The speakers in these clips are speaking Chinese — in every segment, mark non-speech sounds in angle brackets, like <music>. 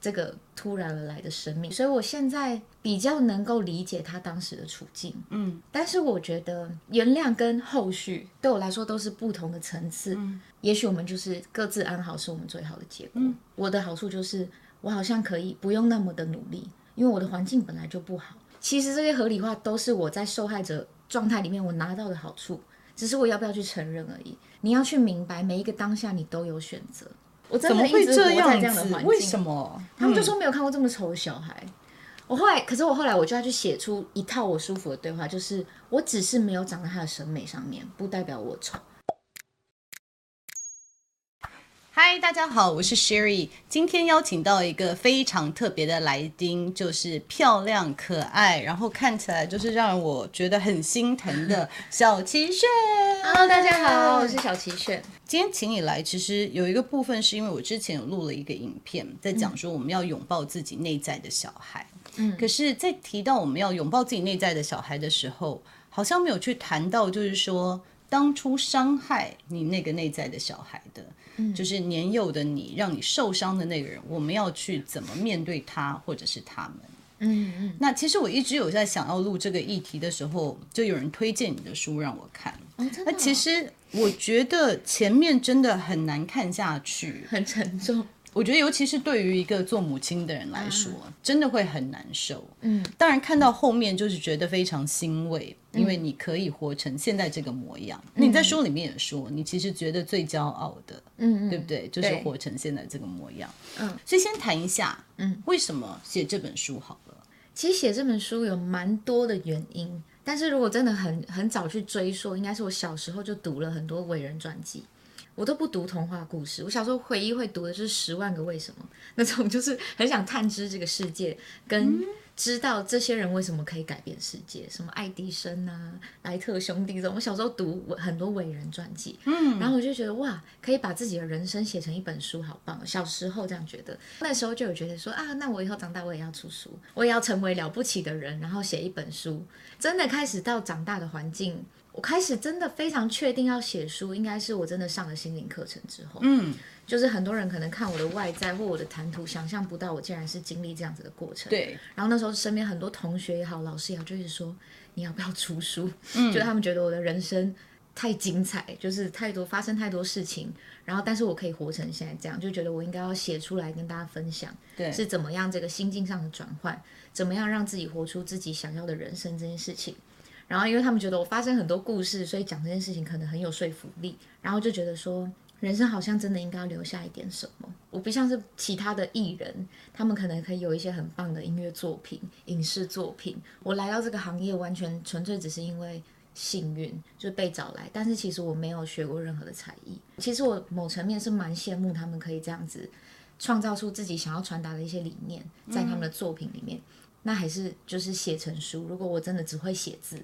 这个突然而来的生命，所以我现在比较能够理解他当时的处境。嗯，但是我觉得原谅跟后续对我来说都是不同的层次。嗯，也许我们就是各自安好，是我们最好的结果。嗯，我的好处就是我好像可以不用那么的努力，因为我的环境本来就不好。其实这些合理化都是我在受害者状态里面我拿到的好处，只是我要不要去承认而已。你要去明白，每一个当下你都有选择。我真的一直活在这样的环境，为什么？他们就说没有看过这么丑的小孩。嗯、我后来，可是我后来我就要去写出一套我舒服的对话，就是我只是没有长在他的审美上面，不代表我丑。嗨，大家好，我是 Sherry。今天邀请到一个非常特别的来宾，就是漂亮可爱，然后看起来就是让我觉得很心疼的 <laughs> 小齐炫。Hello，大家好，我是小齐炫。今天请你来，其实有一个部分是因为我之前有录了一个影片，在讲说我们要拥抱自己内在的小孩。嗯，可是，在提到我们要拥抱自己内在的小孩的时候，好像没有去谈到，就是说当初伤害你那个内在的小孩的。就是年幼的你，让你受伤的那个人，我们要去怎么面对他，或者是他们？嗯嗯。那其实我一直有在想要录这个议题的时候，就有人推荐你的书让我看。那其实我觉得前面真的很难看下去，很沉重。我觉得，尤其是对于一个做母亲的人来说，啊、真的会很难受。嗯，当然看到后面就是觉得非常欣慰，嗯、因为你可以活成现在这个模样。嗯、你在书里面也说，你其实觉得最骄傲的，嗯对不对？就是活成现在这个模样。嗯，所以先谈一下，嗯，为什么写这本书好了？其实写这本书有蛮多的原因，但是如果真的很很早去追溯，应该是我小时候就读了很多伟人传记。我都不读童话故事，我小时候回忆会读的就是《十万个为什么》那种，就是很想探知这个世界，跟知道这些人为什么可以改变世界，什么爱迪生啊、莱特兄弟这种。我小时候读很多伟人传记，嗯，然后我就觉得哇，可以把自己的人生写成一本书，好棒！小时候这样觉得，那时候就有觉得说啊，那我以后长大我也要出书，我也要成为了不起的人，然后写一本书。真的开始到长大的环境。我开始真的非常确定要写书，应该是我真的上了心灵课程之后。嗯，就是很多人可能看我的外在或我的谈吐，想象不到我竟然是经历这样子的过程。对。然后那时候身边很多同学也好，老师也好，就是说你要不要出书？嗯，<laughs> 就他们觉得我的人生太精彩，就是太多发生太多事情，然后但是我可以活成现在这样，就觉得我应该要写出来跟大家分享。对，是怎么样这个心境上的转换，怎么样让自己活出自己想要的人生这件事情。然后，因为他们觉得我发生很多故事，所以讲这件事情可能很有说服力。然后就觉得说，人生好像真的应该要留下一点什么。我不像是其他的艺人，他们可能可以有一些很棒的音乐作品、影视作品。我来到这个行业，完全纯粹只是因为幸运，就被找来。但是其实我没有学过任何的才艺。其实我某层面是蛮羡慕他们可以这样子创造出自己想要传达的一些理念，在他们的作品里面。嗯、那还是就是写成书。如果我真的只会写字。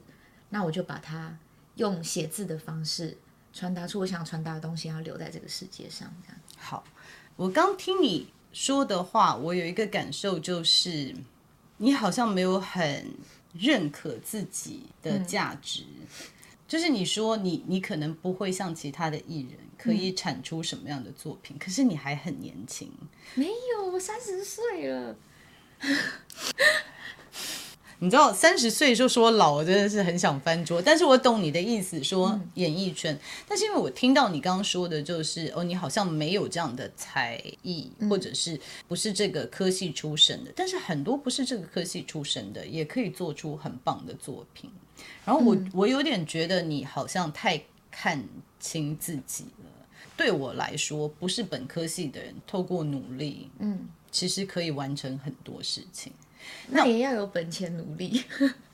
那我就把它用写字的方式传达出我想传达的东西，要留在这个世界上。这样好。我刚听你说的话，我有一个感受，就是你好像没有很认可自己的价值。嗯、就是你说你你可能不会像其他的艺人可以产出什么样的作品，嗯、可是你还很年轻。没有，我三十岁了。你知道三十岁就说老，我真的是很想翻桌。但是我懂你的意思，说演艺圈。嗯、但是因为我听到你刚刚说的，就是哦，你好像没有这样的才艺，嗯、或者是不是这个科系出身的。但是很多不是这个科系出身的，也可以做出很棒的作品。然后我、嗯、我有点觉得你好像太看清自己了。对我来说，不是本科系的人，透过努力，嗯，其实可以完成很多事情。那也要有本钱努力，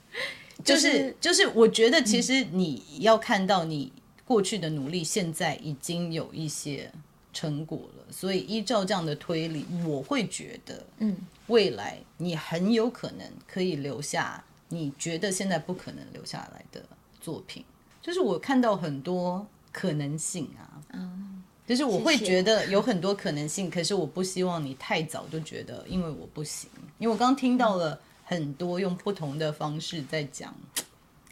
<laughs> 就是就是，我觉得其实你要看到你过去的努力，现在已经有一些成果了。所以依照这样的推理，我会觉得，嗯，未来你很有可能可以留下你觉得现在不可能留下来的作品。就是我看到很多可能性啊，嗯，就是我会觉得有很多可能性。可是我不希望你太早就觉得，因为我不行。因为我刚刚听到了很多用不同的方式在讲。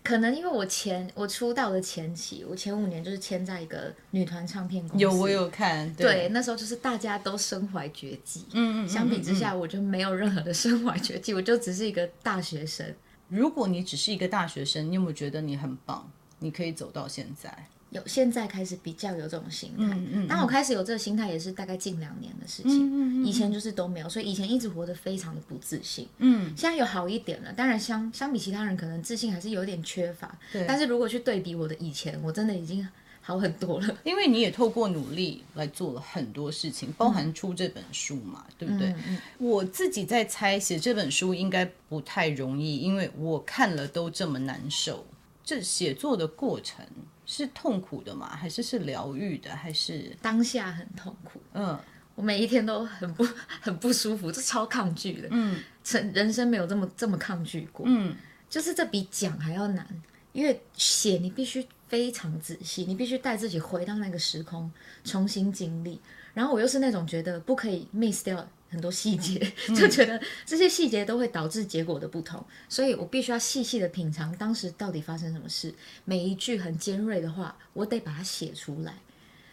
可能因为我前我出道的前期，我前五年就是签在一个女团唱片公司。有我有看，对，对那时候就是大家都身怀绝技。嗯，嗯嗯。相比之下，我就没有任何的 <laughs> 身怀绝技，我就只是一个大学生。如果你只是一个大学生，你有没有觉得你很棒？你可以走到现在。有现在开始比较有这种心态，嗯嗯，当我开始有这个心态也是大概近两年的事情，嗯嗯嗯，以前就是都没有，所以以前一直活得非常的不自信，嗯，现在有好一点了，当然相相比其他人可能自信还是有点缺乏，对，但是如果去对比我的以前，我真的已经好很多了，因为你也透过努力来做了很多事情，包含出这本书嘛，嗯、对不对？嗯嗯，我自己在猜写这本书应该不太容易，因为我看了都这么难受，这写作的过程。是痛苦的吗？还是是疗愈的？还是当下很痛苦？嗯，我每一天都很不 <laughs> 很不舒服，这超抗拒的。嗯，人人生没有这么这么抗拒过。嗯，就是这比讲还要难，因为写你必须非常仔细，你必须带自己回到那个时空，重新经历。然后我又是那种觉得不可以 miss 掉。很多细节，就觉得这些细节都会导致结果的不同，所以我必须要细细的品尝当时到底发生什么事。每一句很尖锐的话，我得把它写出来。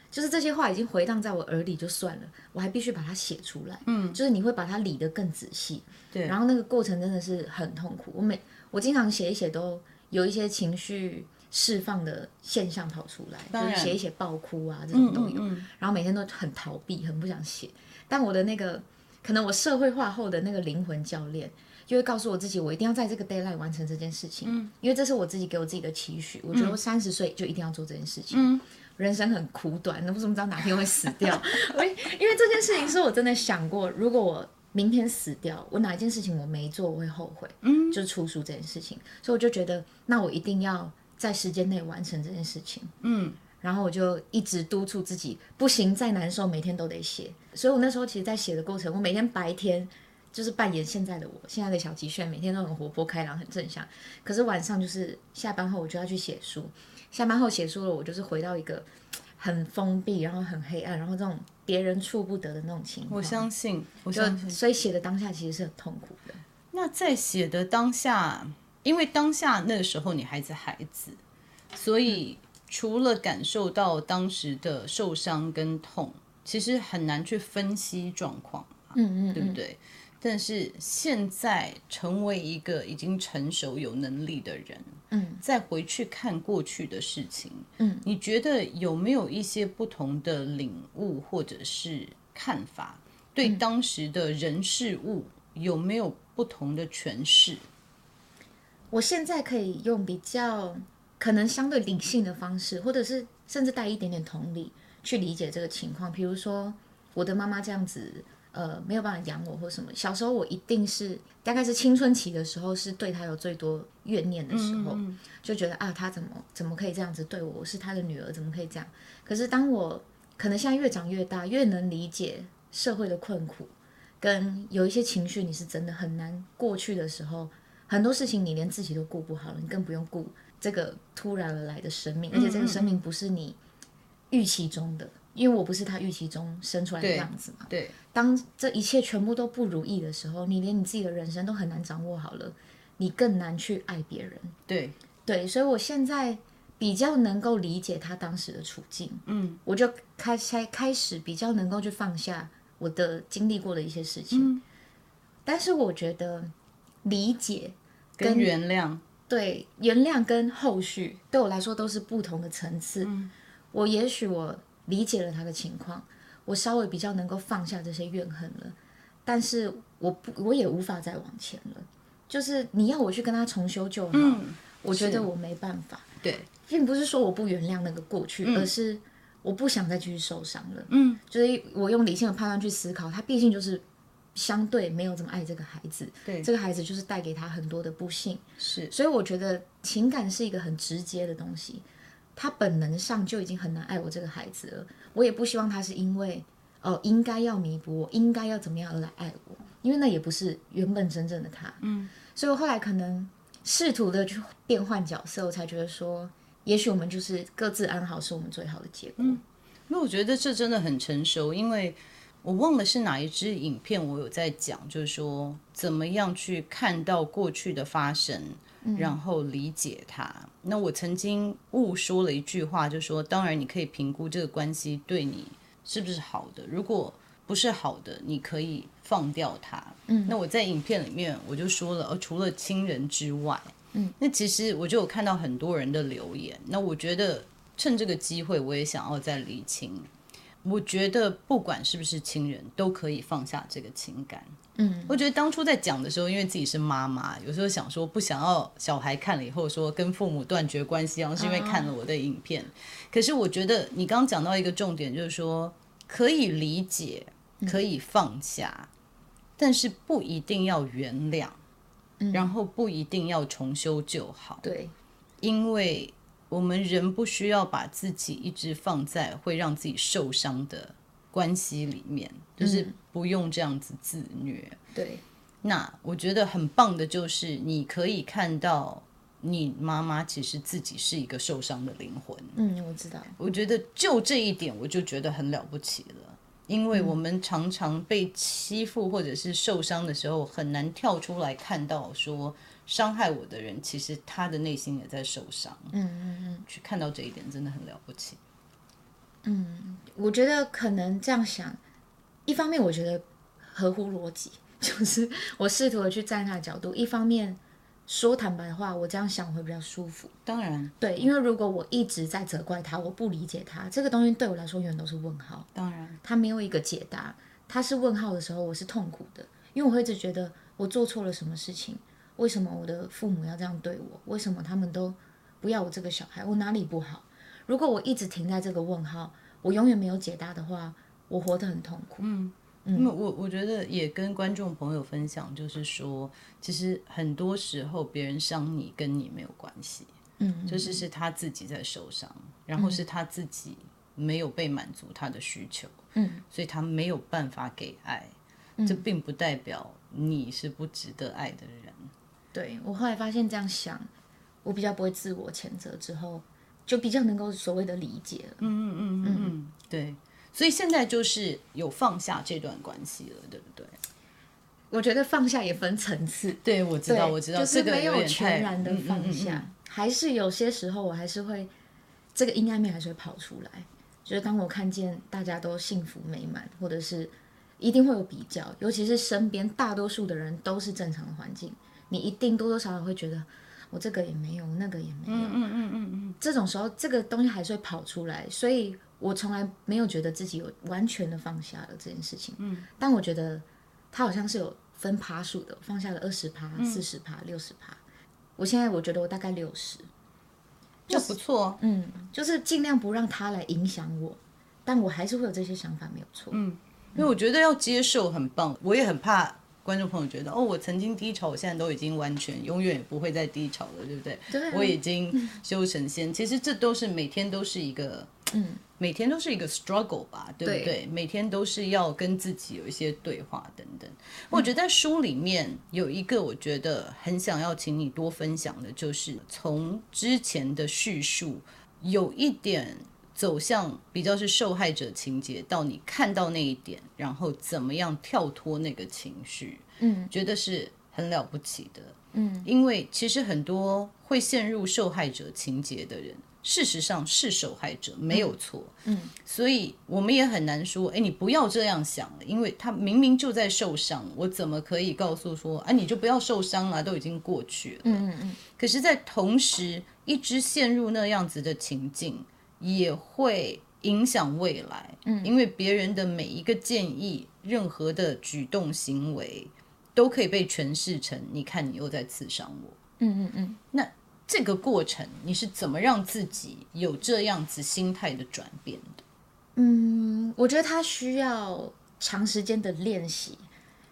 就是这些话已经回荡在我耳里就算了，我还必须把它写出来。嗯，就是你会把它理得更仔细。对，然后那个过程真的是很痛苦。我每我经常写一写，都有一些情绪释放的现象跑出来，就是写一写爆哭啊这种都有。然后每天都很逃避，很不想写。但我的那个。可能我社会化后的那个灵魂教练，就会告诉我自己，我一定要在这个 deadline 完成这件事情，嗯，因为这是我自己给我自己的期许。我觉得我三十岁就一定要做这件事情。嗯，人生很苦短，那我怎么知道哪天会死掉？我因为这件事情是我真的想过，如果我明天死掉，我哪一件事情我没做，我会后悔。嗯，就是出书这件事情，所以我就觉得，那我一定要在时间内完成这件事情。嗯。然后我就一直督促自己，不行，再难受，每天都得写。所以我那时候其实，在写的过程，我每天白天就是扮演现在的我，现在的小吉炫，每天都很活泼开朗，很正向。可是晚上就是下班后，我就要去写书。下班后写书了，我就是回到一个很封闭，然后很黑暗，然后这种别人触不得的那种情况。我相信，我相信。所以写的当下其实是很痛苦的。那在写的当下，因为当下那个时候你还是孩子，所以。嗯除了感受到当时的受伤跟痛，其实很难去分析状况，嗯嗯，对不对？但是现在成为一个已经成熟有能力的人，嗯，再回去看过去的事情，嗯，你觉得有没有一些不同的领悟或者是看法？对当时的人事物有没有不同的诠释？我现在可以用比较。可能相对理性的方式，或者是甚至带一点点同理去理解这个情况。比如说，我的妈妈这样子，呃，没有办法养我或什么。小时候我一定是大概是青春期的时候，是对她有最多怨念的时候，嗯嗯，就觉得啊，她怎么怎么可以这样子对我？我是她的女儿，怎么可以这样？可是当我可能现在越长越大，越能理解社会的困苦，跟有一些情绪你是真的很难过去的时候，很多事情你连自己都顾不好了，你更不用顾。这个突然而来的生命，而且这个生命不是你预期中的，因为我不是他预期中生出来的样子嘛。对。对，当这一切全部都不如意的时候，你连你自己的人生都很难掌握好了，你更难去爱别人。对对，所以我现在比较能够理解他当时的处境。嗯，我就开开开始比较能够去放下我的经历过的一些事情。嗯，但是我觉得理解跟，跟原谅。对，原谅跟后续对我来说都是不同的层次。嗯，我也许我理解了他的情况，我稍微比较能够放下这些怨恨了，但是我不，我也无法再往前了。就是你要我去跟他重修旧好，嗯，我觉得我没办法。对，并不是说我不原谅那个过去，嗯，而是我不想再继续受伤了。嗯，就是我用理性的判断去思考，他毕竟就是相对没有这么爱这个孩子，对，这个孩子就是带给他很多的不幸，是，所以我觉得情感是一个很直接的东西，他本能上就已经很难爱我这个孩子了，我也不希望他是因为哦应该要弥补我，应该要怎么样而来爱我，因为那也不是原本真正的他，嗯，所以我后来可能试图的去变换角色，我才觉得说，也许我们就是各自安好是我们最好的结果，嗯，那我觉得这真的很成熟，因为。我忘了是哪一支影片，我有在讲，就是说怎么样去看到过去的发生，然后理解它。嗯、那我曾经误说了一句话，就是说当然你可以评估这个关系对你是不是好的，如果不是好的，你可以放掉它。嗯，那我在影片里面我就说了，呃，除了亲人之外，嗯，那其实我就有看到很多人的留言，那我觉得趁这个机会，我也想要再理清。我觉得不管是不是亲人，都可以放下这个情感。嗯，我觉得当初在讲的时候，因为自己是妈妈，有时候想说不想要小孩看了以后说跟父母断绝关系，然后是因为看了我的影片。啊、可是我觉得你刚刚讲到一个重点，就是说可以理解，可以放下，嗯、但是不一定要原谅，嗯、然后不一定要重修旧好。对，因为。我们人不需要把自己一直放在会让自己受伤的关系里面，就是不用这样子自虐。嗯、对，那我觉得很棒的就是你可以看到你妈妈其实自己是一个受伤的灵魂。嗯，我知道。我觉得就这一点我就觉得很了不起了，因为我们常常被欺负或者是受伤的时候，很难跳出来看到说。伤害我的人，其实他的内心也在受伤。嗯嗯嗯，去看到这一点真的很了不起。嗯，我觉得可能这样想，一方面我觉得合乎逻辑，<laughs> 就是我试图的去站他的角度。一方面说坦白话，我这样想会比较舒服。当然，对，因为如果我一直在责怪他，我不理解他，这个东西对我来说永远都是问号。当然，他没有一个解答。他是问号的时候，我是痛苦的，因为我会一直觉得我做错了什么事情。为什么我的父母要这样对我？为什么他们都不要我这个小孩？我哪里不好？如果我一直停在这个问号，我永远没有解答的话，我活得很痛苦。嗯嗯，我我觉得也跟观众朋友分享，就是说，其实很多时候别人伤你跟你没有关系，嗯，就是是他自己在受伤，然后是他自己没有被满足他的需求，嗯，所以他没有办法给爱，这并不代表你是不值得爱的人。对，我后来发现这样想，我比较不会自我谴责，之后就比较能够所谓的理解了。嗯嗯嗯嗯嗯，对。所以现在就是有放下这段关系了，对不对？我觉得放下也分层次。<laughs> 对，我知道，我知道，就是没有全然的放下，嗯嗯嗯嗯，还是有些时候我还是会这个阴暗面还是会跑出来。就是当我看见大家都幸福美满，或者是一定会有比较，尤其是身边大多数的人都是正常的环境。你一定多多少少会觉得，我这个也没有，那个也没有。嗯嗯嗯嗯嗯。这种时候，这个东西还是会跑出来，所以我从来没有觉得自己有完全的放下了这件事情。嗯。但我觉得，他好像是有分趴数的，放下了二十趴、四十趴、六十趴。我现在我觉得我大概六十，就不错。嗯，就是尽量不让他来影响我，但我还是会有这些想法，没有错。嗯，因为我觉得要接受很棒，我也很怕。观众朋友觉得，哦，我曾经低潮，我现在都已经完全永远也不会再低潮了，对不对？我已经修成仙。其实这都是每天都是一个，嗯，每天都是一个 struggle 吧，对不对？对。每天都是要跟自己有一些对话等等。我觉得在书里面有一个，我觉得很想要请你多分享的，就是从之前的叙述有一点。走向比较是受害者情节，到你看到那一点，然后怎么样跳脱那个情绪，嗯，觉得是很了不起的，嗯，因为其实很多会陷入受害者情节的人，事实上是受害者，没有错，嗯，嗯，所以我们也很难说，哎，你不要这样想了，因为他明明就在受伤，我怎么可以告诉说，哎，你就不要受伤了，都已经过去了，嗯嗯，可是，在同时一直陷入那样子的情境。也会影响未来，嗯，因为别人的每一个建议、任何的举动行为，都可以被诠释成“你看，你又在刺伤我”。嗯嗯嗯。那这个过程，你是怎么让自己有这样子心态的转变的？嗯，我觉得他需要长时间的练习，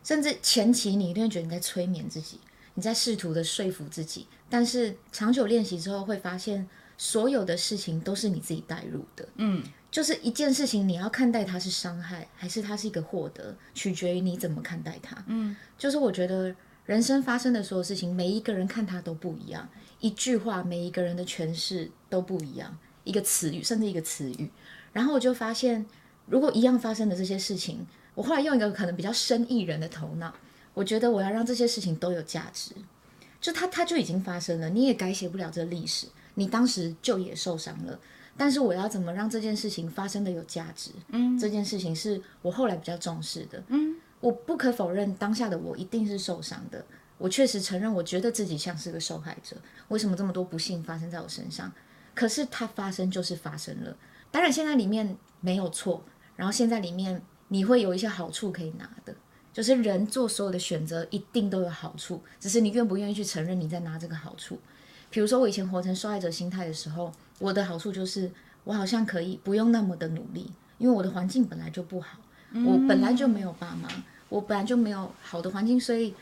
甚至前期你一定会觉得你在催眠自己，你在试图的说服自己，但是长久练习之后会发现，所有的事情都是你自己带入的。嗯，就是一件事情，你要看待它是伤害，还是它是一个获得，取决于你怎么看待它。嗯，就是我觉得人生发生的所有事情，每一个人看它都不一样，一句话，每一个人的诠释都不一样，一个词语，甚至一个词语。然后我就发现，如果一样发生的这些事情，我后来用一个可能比较生意人的头脑，我觉得我要让这些事情都有价值。就它，它就已经发生了，你也改写不了这个历史。你当时就也受伤了，但是我要怎么让这件事情发生的有价值？嗯，这件事情是我后来比较重视的。嗯，我不可否认，当下的我一定是受伤的。我确实承认，我觉得自己像是个受害者。为什么这么多不幸发生在我身上？可是它发生就是发生了。当然，现在里面没有错，然后现在里面你会有一些好处可以拿的，就是人做所有的选择一定都有好处，只是你愿不愿意去承认你在拿这个好处。比如说，我以前活成受害者心态的时候，我的好处就是我好像可以不用那么的努力，因为我的环境本来就不好，我本来就没有爸妈，我本来就没有好的环境，所以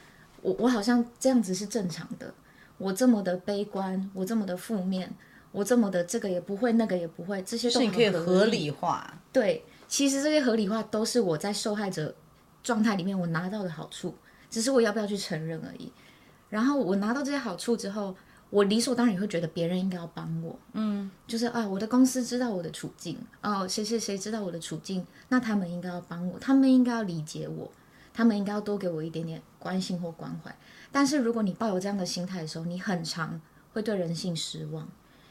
我我好像这样子是正常的。我这么的悲观，我这么的负面。我这么的这个也不会，那个也不会，这些都可以合理化。对，其实这些合理化都是我在受害者状态里面我拿到的好处，只是我要不要去承认而已。然后我拿到这些好处之后，我理所当然也会觉得别人应该要帮我。嗯，就是啊，我的公司知道我的处境，哦，谁谁谁知道我的处境，那他们应该要帮我，他们应该要理解我，他们应该要多给我一点点关心或关怀。但是如果你抱有这样的心态的时候，你很常会对人性失望。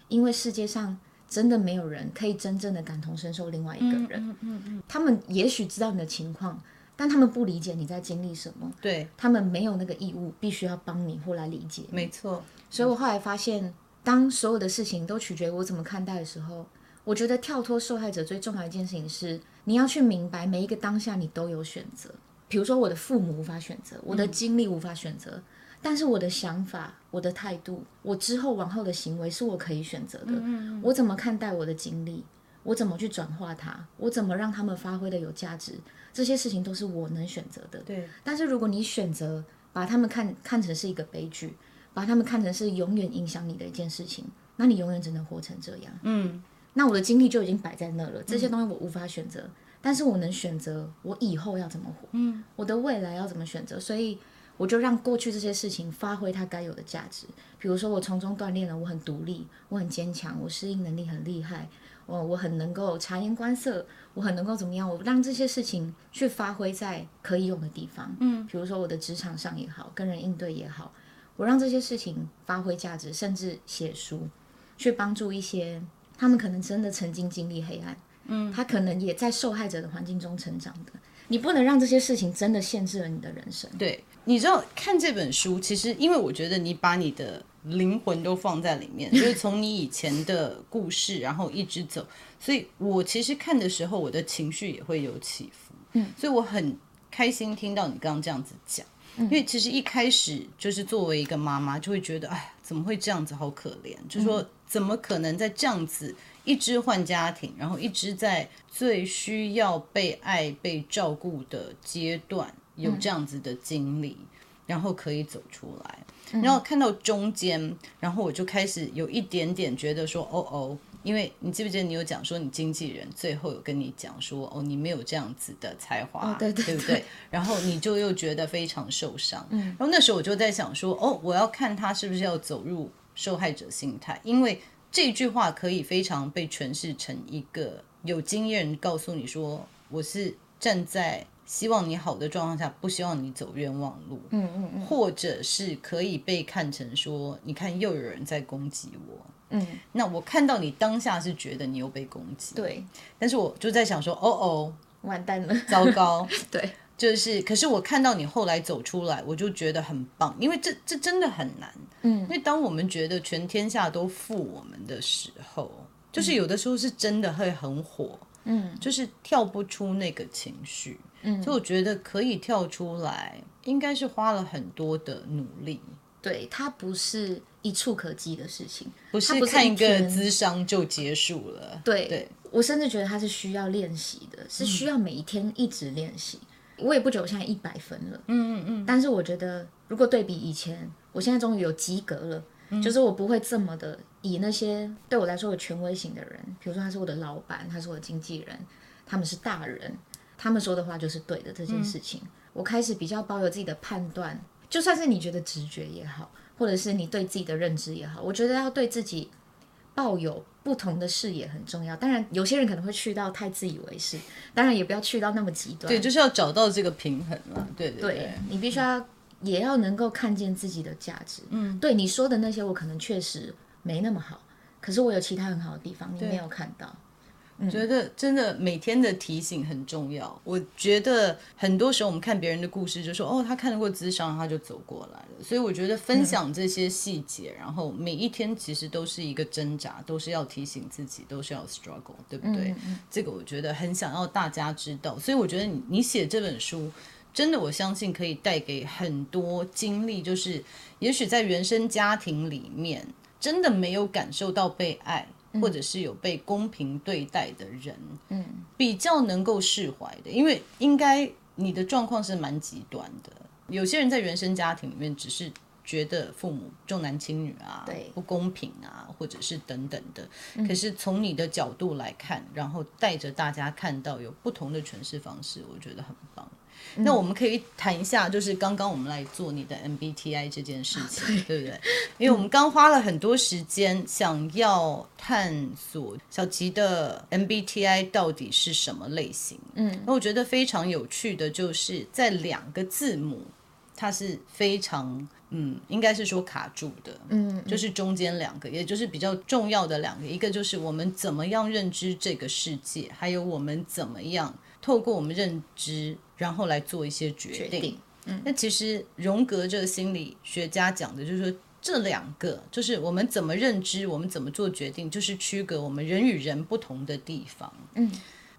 因为世界上真的没有人可以真正的感同身受另外一个人，嗯嗯他们也许知道你的情况，但他们不理解你在经历什么，对，他们没有那个义务必须要帮你或来理解。没错，所以我后来发现，当所有的事情都取决于我怎么看待的时候，我觉得跳脱受害者最重要的一件事情是，你要去明白每一个当下你都有选择。比如说，我的父母无法选择，我的经历无法选择。嗯但是我的想法、我的态度、我之后往后的行为是我可以选择的。嗯嗯。我怎么看待我的经历？我怎么去转化它？我怎么让他们发挥的有价值？这些事情都是我能选择的。对。但是如果你选择把他们看看成是一个悲剧，把他们看成是永远影响你的一件事情，那你永远只能活成这样。嗯。那我的经历就已经摆在那了，这些东西我无法选择，嗯。但是我能选择我以后要怎么活。嗯。我的未来要怎么选择？所以。我就让过去这些事情发挥它该有的价值，比如说我从中锻炼了我很独立，我很坚强，我适应能力很厉害，我我很能够察言观色，我很能够怎么样？我让这些事情去发挥在可以用的地方，嗯，比如说我的职场上也好，跟人应对也好，我让这些事情发挥价值，甚至写书，去帮助一些他们可能真的曾经经历黑暗，嗯，他可能也在受害者的环境中成长的。你不能让这些事情真的限制了你的人生。对，你知道看这本书，其实因为我觉得你把你的灵魂都放在里面，<laughs> 就是从你以前的故事，然后一直走，所以我其实看的时候，我的情绪也会有起伏。嗯，所以我很开心听到你刚刚这样子讲，因为其实一开始就是作为一个妈妈，就会觉得，哎，怎么会这样子，好可怜，就说怎么可能在这样子。一直换家庭，然后一直在最需要被爱、被照顾的阶段有这样子的经历，嗯、然后可以走出来。然后看到中间，然后我就开始有一点点觉得说，哦哦，因为你记不记得你有讲说，你经纪人最后有跟你讲说，哦，你没有这样子的才华，哦、对对对，对不对？然后你就又觉得非常受伤。嗯，然后那时候我就在想说，哦，我要看他是不是要走入受害者心态，因为。这句话可以非常被诠释成一个有经验人告诉你说，我是站在希望你好的状况下，不希望你走冤枉路。嗯嗯嗯，或者是可以被看成说，你看又有人在攻击我。嗯，那我看到你当下是觉得你又被攻击。对，但是我就在想说，哦哦，完蛋了，糟糕。对。<laughs> 就是，可是我看到你后来走出来，我就觉得很棒，因为这这真的很难。嗯，因为当我们觉得全天下都负我们的时候，就是有的时候是真的会很火。嗯，就是跳不出那个情绪。嗯，所以我觉得可以跳出来，应该是花了很多的努力。对，它不是一触可及的事情，不是看一个智商就结束了。对，对，我甚至觉得它是需要练习的，是需要每一天一直练习。我也不觉得我现在一百分了，嗯嗯嗯。但是我觉得，如果对比以前，我现在终于有及格了，嗯、就是我不会这么的以那些对我来说有权威型的人，比如说他是我的老板，他是我的经纪人，他们是大人，他们说的话就是对的这件事情，嗯、我开始比较保有自己的判断，就算是你觉得直觉也好，或者是你对自己的认知也好，我觉得要对自己抱有。不同的视野很重要，当然有些人可能会去到太自以为是，当然也不要去到那么极端。对，就是要找到这个平衡嘛。对对对，对，你必须要、嗯、也要能够看见自己的价值。嗯，对你说的那些，我可能确实没那么好，可是我有其他很好的地方，你没有看到。我觉得真的每天的提醒很重要。我觉得很多时候我们看别人的故事，就说哦，他看得过咨商，他就走过来了。所以我觉得分享这些细节，嗯、然后每一天其实都是一个挣扎，都是要提醒自己，都是要 struggle，对不对？嗯、这个我觉得很想要大家知道。所以我觉得你你写这本书，真的我相信可以带给很多经历，就是也许在原生家庭里面真的没有感受到被爱。或者是有被公平对待的人，嗯，比较能够释怀的，因为应该你的状况是蛮极端的。有些人在原生家庭里面只是觉得父母重男轻女啊，对，不公平啊，或者是等等的。可是从你的角度来看，然后带着大家看到有不同的诠释方式，我觉得很棒。那我们可以谈一下，就是刚刚我们来做你的 MBTI 这件事情，对，对不对？因为我们刚花了很多时间想要探索小吉的 MBTI 到底是什么类型。嗯，那我觉得非常有趣的就是在两个字母，它是非常嗯，应该是说卡住的。嗯，就是中间两个，也就是比较重要的两个，一个就是我们怎么样认知这个世界，还有我们怎么样透过我们认知。然后来做一些决定。决定嗯，那其实荣格这个心理学家讲的就是说，这两个就是我们怎么认知，我们怎么做决定，就是区隔我们人与人不同的地方。嗯，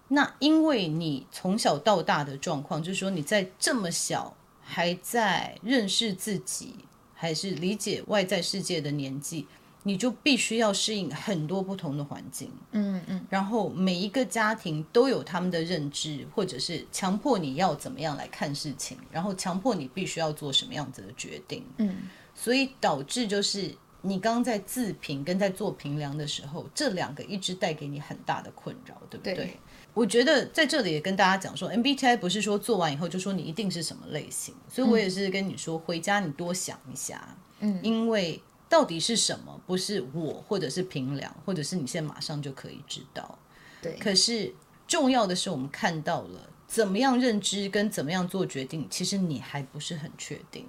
那因为你从小到大的状况，就是说你在这么小还在认识自己，还是理解外在世界的年纪。你就必须要适应很多不同的环境，嗯嗯，然后每一个家庭都有他们的认知，或者是强迫你要怎么样来看事情，然后强迫你必须要做什么样子的决定，嗯，所以导致就是你刚刚在自评跟在做评量的时候，这两个一直带给你很大的困扰，对不对？对。我觉得在这里也跟大家讲说，MBTI 不是说做完以后就说你一定是什么类型，所以我也是跟你说，回家你多想一下，嗯，因为。到底是什么？不是我，或者是平凉，或者是你现在马上就可以知道。对。可是重要的是，我们看到了怎么样认知跟怎么样做决定，其实你还不是很确定，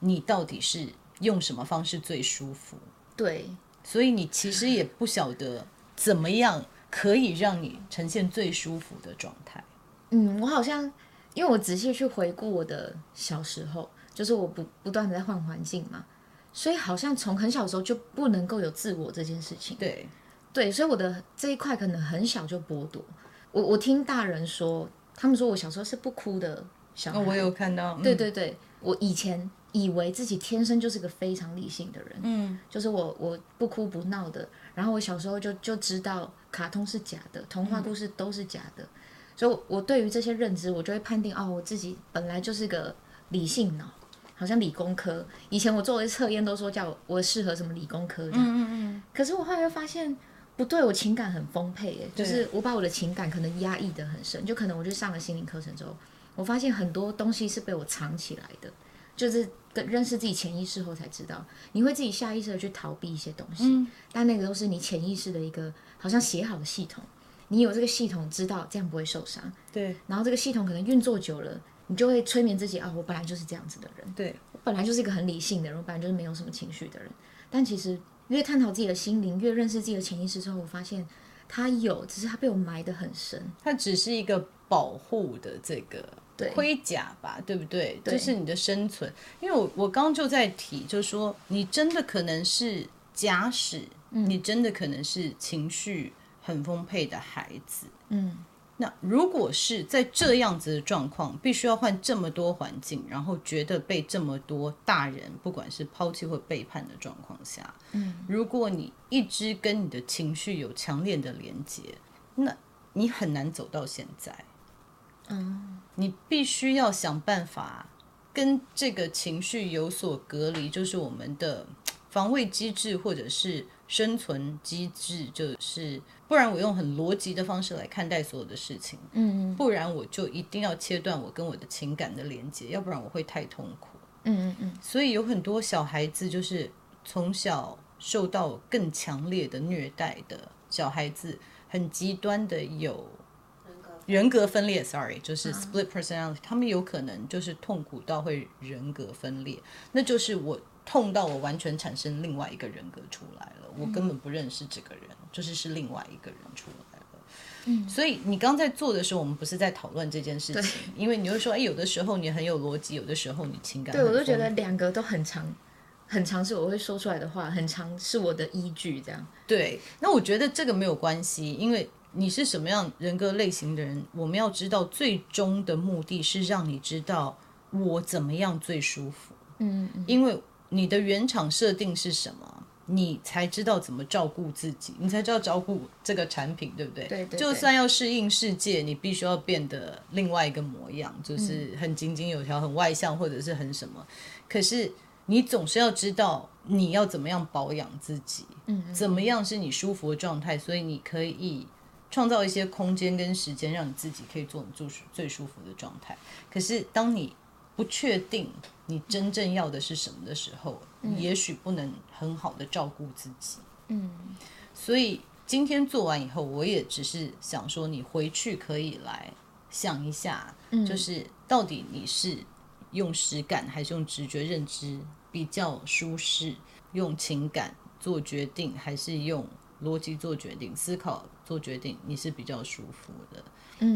你到底是用什么方式最舒服。对。所以你其实也不晓得怎么样可以让你呈现最舒服的状态。嗯，我好像因为我仔细去回顾我的小时候，就是我不不断的在换环境嘛。所以好像从很小的时候就不能够有自我这件事情。对，对，所以我的这一块可能很小就剥夺。我我听大人说，他们说我小时候是不哭的小孩。哦，我有看到。对对对，我以前以为自己天生就是个非常理性的人。嗯，就是我我不哭不闹的。然后我小时候就就知道卡通是假的，童话故事都是假的。嗯，所以我对于这些认知，我就会判定哦，我自己本来就是个理性脑。好像理工科，以前我做的测验都说叫我我适合什么理工科的，嗯嗯嗯。可是我后来又发现不对，我情感很丰沛耶，就是我把我的情感可能压抑的很深，就可能我去上了心灵课程之后，我发现很多东西是被我藏起来的，就是跟认识自己潜意识后才知道，你会自己下意识的去逃避一些东西，嗯，但那个都是你潜意识的一个好像写好的系统，你有这个系统知道这样不会受伤，对，然后这个系统可能运作久了。你就会催眠自己啊，我本来就是这样子的人，对，我本来就是一个很理性的人，我本来就是没有什么情绪的人。但其实越探讨自己的心灵，越认识自己的潜意识之后，我发现他有，只是他被我埋得很深。他只是一个保护的这个盔甲吧，对，对不对？对，就是你的生存。因为我我刚刚就在提，就是说你真的可能是假使，嗯，你真的可能是情绪很丰沛的孩子，嗯。那如果是在这样子的状况，必须要换这么多环境，然后觉得被这么多大人，不管是抛弃或背叛的状况下，嗯，如果你一直跟你的情绪有强烈的连接，那你很难走到现在。嗯，你必须要想办法跟这个情绪有所隔离，就是我们的防卫机制或者是生存机制，就是不然我用很逻辑的方式来看待所有的事情，嗯，不然我就一定要切断我跟我的情感的连接，要不然我会太痛苦。嗯嗯嗯，所以有很多小孩子就是从小受到更强烈的虐待的小孩子，很极端的有人格分裂，sorry，就是 split personality，他们有可能就是痛苦到会人格分裂，那就是我痛到我完全产生另外一个人格出来了，我根本不认识这个人，就是是另外一个人出来了。嗯，所以你刚在做的时候，我们不是在讨论这件事情，因为你会说，哎，有的时候你很有逻辑，有的时候你情感，对我都觉得两个都很长，很长是我会说出来的话，很长是我的依据，这样。对，那我觉得这个没有关系，因为你是什么样人格类型的人，我们要知道最终的目的是让你知道我怎么样最舒服。嗯，嗯，因为你的原厂设定是什么？你才知道怎么照顾自己，你才知道照顾这个产品，对不对？对，对，对。就算要适应世界，你必须要变得另外一个模样，就是很井井有条、很外向，或者是很什么。可是你总是要知道你要怎么样保养自己，嗯，嗯，怎么样是你舒服的状态，所以你可以创造一些空间跟时间，让你自己可以做你最最舒服的状态。可是当你不确定你真正要的是什么的时候，嗯、也许不能很好的照顾自己。嗯，所以今天做完以后，我也只是想说，你回去可以来想一下，嗯、就是到底你是用实感还是用直觉认知比较舒适？用情感做决定还是用逻辑做决定？思考做决定，你是比较舒服的。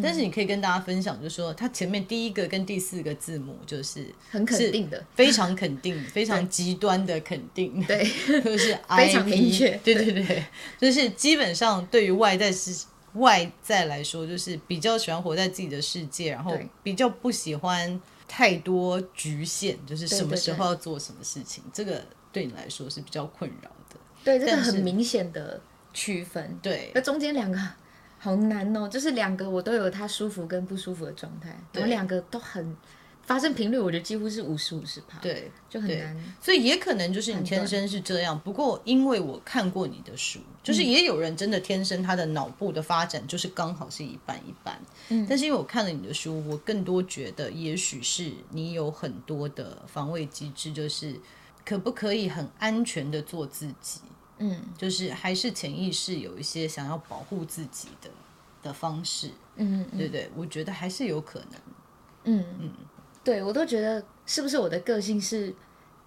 但是你可以跟大家分享，就是说，它前面第一个跟第四个字母就是很肯定的，非常肯定，非常极端的肯定，对，就是 IP, <laughs> 非常明确，对对对，就是基本上对于外在是外在来说，就是比较喜欢活在自己的世界，然后比较不喜欢太多局限，就是什么时候要做什么事情，这个对你来说是比较困扰的。对，这个很明显的区分，对，那中间两个。好难哦，就是两个我都有他舒服跟不舒服的状态，我两个都很发生频率，我觉得几乎是五十五十趴，对，就很难。所以也可能就是你天生是这样，不过因为我看过你的书，就是也有人真的天生他的脑部的发展就是刚好是一半一半，嗯，但是因为我看了你的书，我更多觉得也许是你有很多的防卫机制，就是可不可以很安全的做自己。嗯，就是还是潜意识有一些想要保护自己的的方式，嗯，嗯，对对，我觉得还是有可能，嗯嗯，对我都觉得是不是我的个性是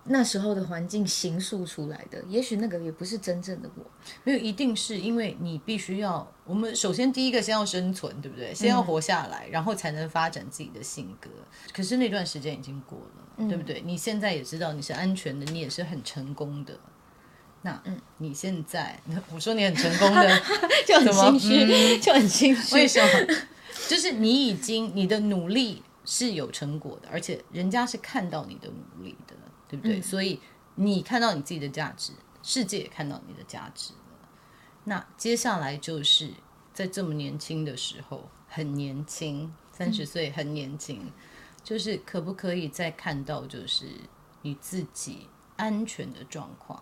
那时候的环境形塑出来的？也许那个也不是真正的我，没有，一定是因为你必须要，我们首先第一个先要生存，对不对？先要活下来，嗯，然后才能发展自己的性格。可是那段时间已经过了，嗯，对不对？你现在也知道你是安全的，你也是很成功的。那嗯，你现在 <laughs> 我说你很成功的，<laughs> 就很心虚，嗯、就很心虚。为什么？就是你已经你的努力是有成果的，而且人家是看到你的努力的，对不对？嗯、所以你看到你自己的价值，世界也看到你的价值了。那接下来就是在这么年轻的时候，很年轻，三十岁很年轻，嗯、就是可不可以再看到就是你自己安全的状况？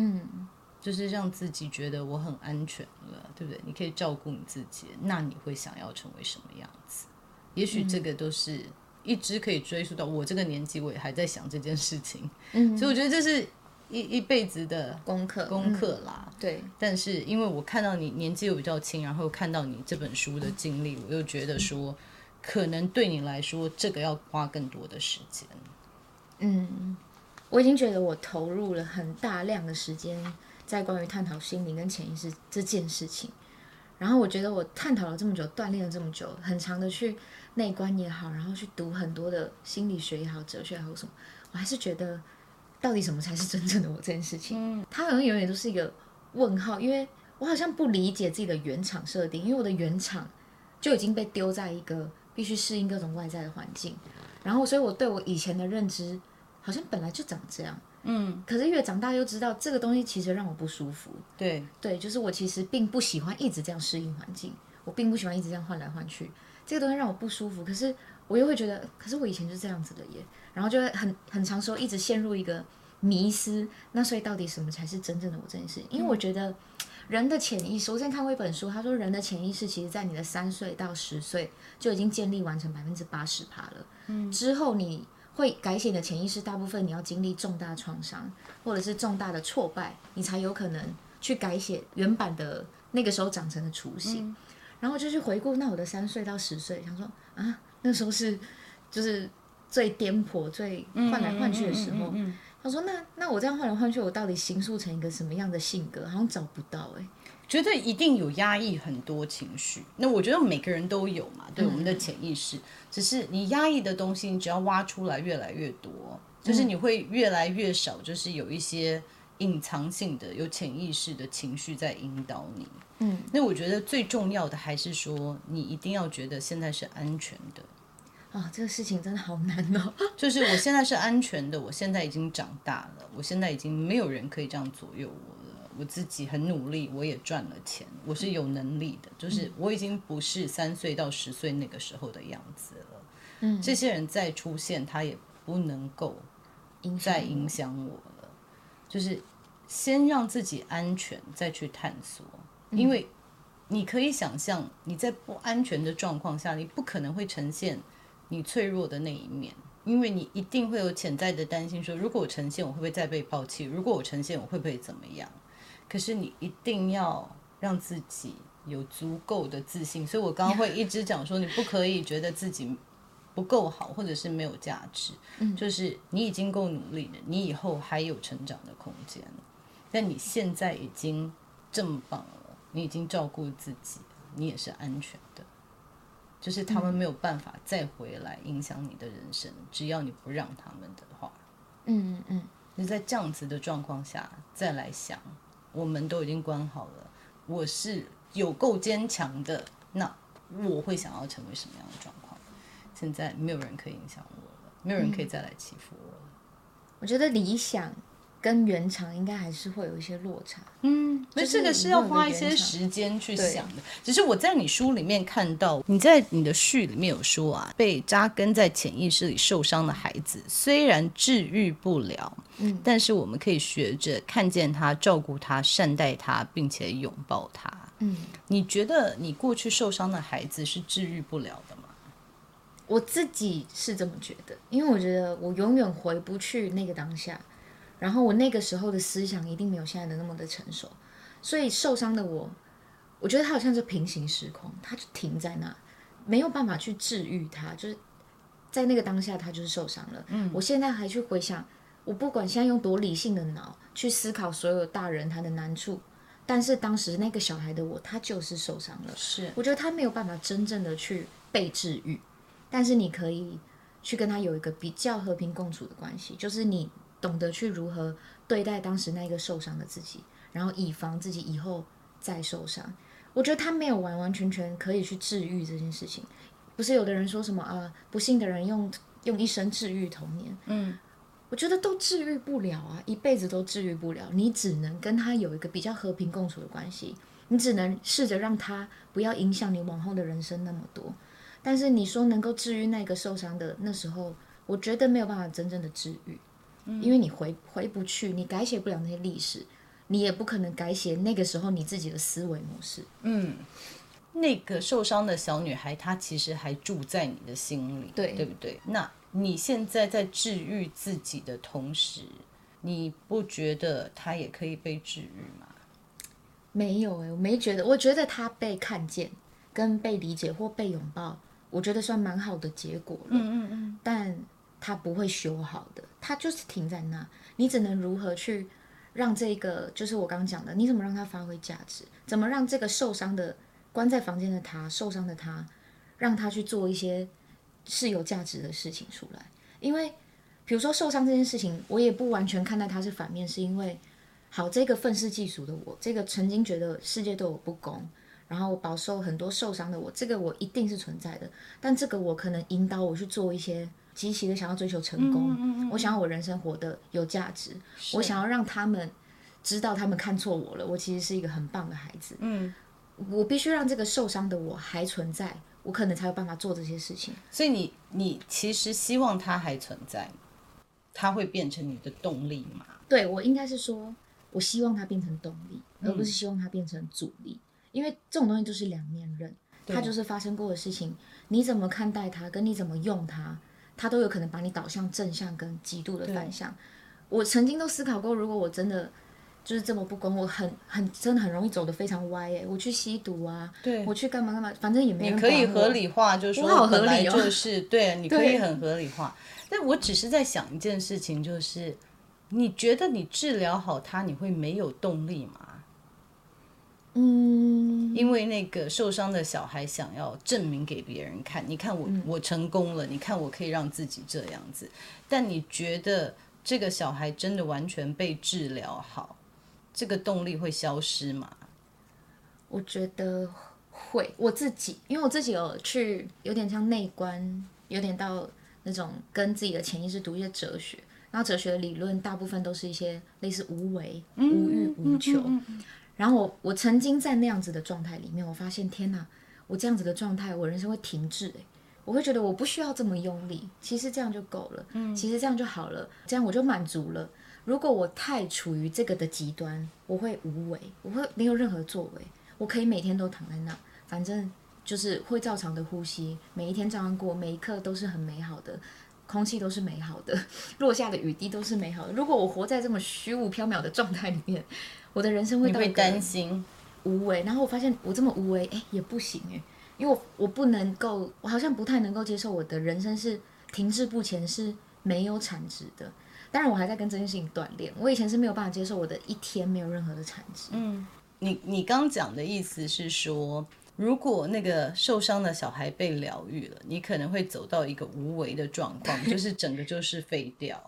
嗯，就是让自己觉得我很安全了，对不对？你可以照顾你自己，那你会想要成为什么样子？也许这个都是一直可以追溯到我这个年纪，我也还在想这件事情。嗯，<laughs> 所以我觉得这是一一辈子的功课，功课啦。嗯，对。但是因为我看到你年纪又比较轻，然后看到你这本书的经历，我又觉得说，可能对你来说，这个要花更多的时间。嗯。我已经觉得我投入了很大量的时间在关于探讨心灵跟潜意识这件事情，然后我觉得我探讨了这么久，锻炼了这么久，很长的去内观也好，然后去读很多的心理学也好，哲学也好什么，我还是觉得到底什么才是真正的我这件事情，它好像永远都是一个问号，因为我好像不理解自己的原厂设定，因为我的原厂就已经被丢在一个必须适应各种外在的环境，然后所以我对我以前的认知。好像本来就长这样，嗯，可是越长大又知道这个东西其实让我不舒服。对，对，就是我其实并不喜欢一直这样适应环境，我并不喜欢一直这样换来换去。这个东西让我不舒服，可是我又会觉得，可是我以前就是这样子的耶，然后就会很很长时候一直陷入一个迷失。那所以到底什么才是真正的我这件事？因为我觉得人的潜意识，我之前看过一本书，他说人的潜意识其实在你的三岁到十岁就已经建立完成百分之八十趴了。嗯，之后你会改写你的潜意识，大部分你要经历重大创伤或者是重大的挫败，你才有可能去改写原版的那个时候长成的雏形。嗯然后就去回顾，那我的三岁到十岁，想说啊，那时候是就是最颠簸、最换来换去的时候。他说：“那那我这样换来换去，我到底形塑成一个什么样的性格？好像找不到哎、欸。觉得一定有压抑很多情绪。那我觉得每个人都有嘛，对我们的潜意识。只是你压抑的东西，你只要挖出来越来越多，就是你会越来越少，就是有一些隐藏性的、有潜意识的情绪在引导你。”嗯，那我觉得最重要的还是说，你一定要觉得现在是安全的。啊、哦，这个事情真的好难哦。<laughs> 就是我现在是安全的，我现在已经长大了，我现在已经没有人可以这样左右我了。我自己很努力，我也赚了钱，我是有能力的。就是我已经不是三岁到十岁那个时候的样子了。嗯，这些人再出现，他也不能够再影响我了。就是先让自己安全，再去探索。因为你可以想象，你在不安全的状况下，你不可能会呈现你脆弱的那一面，因为你一定会有潜在的担心，说如果我呈现，我会不会再被抛弃？如果我呈现，我会不会怎么样？可是你一定要让自己有足够的自信。所以我刚刚会一直讲说，你不可以觉得自己不够好，或者是没有价值。就是你已经够努力了，你以后还有成长的空间。但你现在已经这么棒了。你已经照顾自己，你也是安全的，就是他们没有办法再回来影响你的人生，嗯、只要你不让他们的话。嗯嗯嗯。你在这样子的状况下再来想，我们都已经关好了，我是有够坚强的，那我会想要成为什么样的状况？现在没有人可以影响我了，没有人可以再来欺负我了。我觉得理想。跟原厂应该还是会有一些落差，嗯，所以这个是要花一些时间去想的。只是我在你书里面看到，你在你的序里面有说啊，被扎根在潜意识里受伤的孩子，虽然治愈不了，嗯，但是我们可以学着看见他、照顾他、善待他，并且拥抱他。嗯，你觉得你过去受伤的孩子是治愈不了的吗？我自己是这么觉得，因为我觉得我永远回不去那个当下。然后我那个时候的思想一定没有现在的那么的成熟，所以受伤的我，我觉得他好像是平行时空，他就停在那，没有办法去治愈他，就是在那个当下他就是受伤了。嗯，我现在还去回想，我不管现在用多理性的脑去思考所有大人他的难处，但是当时那个小孩的我，他就是受伤了。是，我觉得他没有办法真正的去被治愈，但是你可以去跟他有一个比较和平共处的关系，就是你。懂得去如何对待当时那个受伤的自己，然后以防自己以后再受伤。我觉得他没有完完全全可以去治愈这件事情。不是有的人说什么啊，不幸的人用用一生治愈童年。嗯，我觉得都治愈不了啊，一辈子都治愈不了。你只能跟他有一个比较和平共处的关系，你只能试着让他不要影响你往后的人生那么多。但是你说能够治愈那个受伤的那时候，我觉得没有办法真正的治愈。因为你回回不去，你改写不了那些历史，你也不可能改写那个时候你自己的思维模式。嗯，那个受伤的小女孩，她其实还住在你的心里，对对不对？那你现在在治愈自己的同时，你不觉得她也可以被治愈吗？没有哎，我没觉得，我觉得她被看见、跟被理解或被拥抱，我觉得算蛮好的结果了。嗯嗯嗯，但。他不会修好的，他就是停在那。你只能如何去让这个，就是我刚刚讲的，你怎么让他发挥价值？怎么让这个受伤的、关在房间的他、受伤的他，让他去做一些是有价值的事情出来？因为，比如说受伤这件事情，我也不完全看待它是反面，是因为，好，这个愤世嫉俗的我，这个曾经觉得世界对我不公，然后饱受很多受伤的我，这个我一定是存在的。但这个我可能引导我去做一些。极其的想要追求成功，我想要我人生活得有价值，我想要让他们知道他们看错我了，我其实是一个很棒的孩子。嗯，我必须让这个受伤的我还存在，我可能才有办法做这些事情。所以你你其实希望他还存在，他会变成你的动力吗？对，我应该是说，我希望他变成动力，而不是希望他变成阻力，嗯、因为这种东西就是两面刃，它就是发生过的事情，你怎么看待它，跟你怎么用它，它都有可能把你导向正向跟极度的反向。我曾经都思考过，如果我真的。就是这么不公，我很很真的很容易走的非常歪耶。我去吸毒啊，对，我去干嘛干嘛，反正也没人。你可以合理化，就是说本来就是对，<laughs> 你可以很合理化。但我只是在想一件事情，就是你觉得你治疗好他，你会没有动力吗？嗯，因为那个受伤的小孩想要证明给别人看，你看我、嗯、我成功了，你看我可以让自己这样子。但你觉得这个小孩真的完全被治疗好？这个动力会消失吗？我觉得会。我自己，因为我自己有去，有点像内观，有点到那种跟自己的潜意识读一些哲学。然后哲学的理论大部分都是一些类似无为、无欲、无求。嗯嗯嗯、然后我我曾经在那样子的状态里面，我发现天哪，我这样子的状态，我人生会停滞。哎，我会觉得我不需要这么用力，其实这样就够了。嗯，其实这样就好了，这样我就满足了。如果我太处于这个的极端，我会无为，我会没有任何作为。我可以每天都躺在那，反正就是会照常的呼吸，每一天照样过，每一刻都是很美好的，空气都是美好的，<laughs> 落下的雨滴都是美好的。如果我活在这么虚无缥缈的状态里面，我的人生会到会担心无为。然后我发现我这么无为，哎，也不行哎，因为我我不能够，我好像不太能够接受我的人生是停滞不前，是没有产值的。当然，我还在跟这件事情锻炼。我以前是没有办法接受我的一天没有任何的产值。嗯，你你刚讲的意思是说，如果那个受伤的小孩被疗愈了，你可能会走到一个无为的状况，<laughs> 就是整个就是废掉。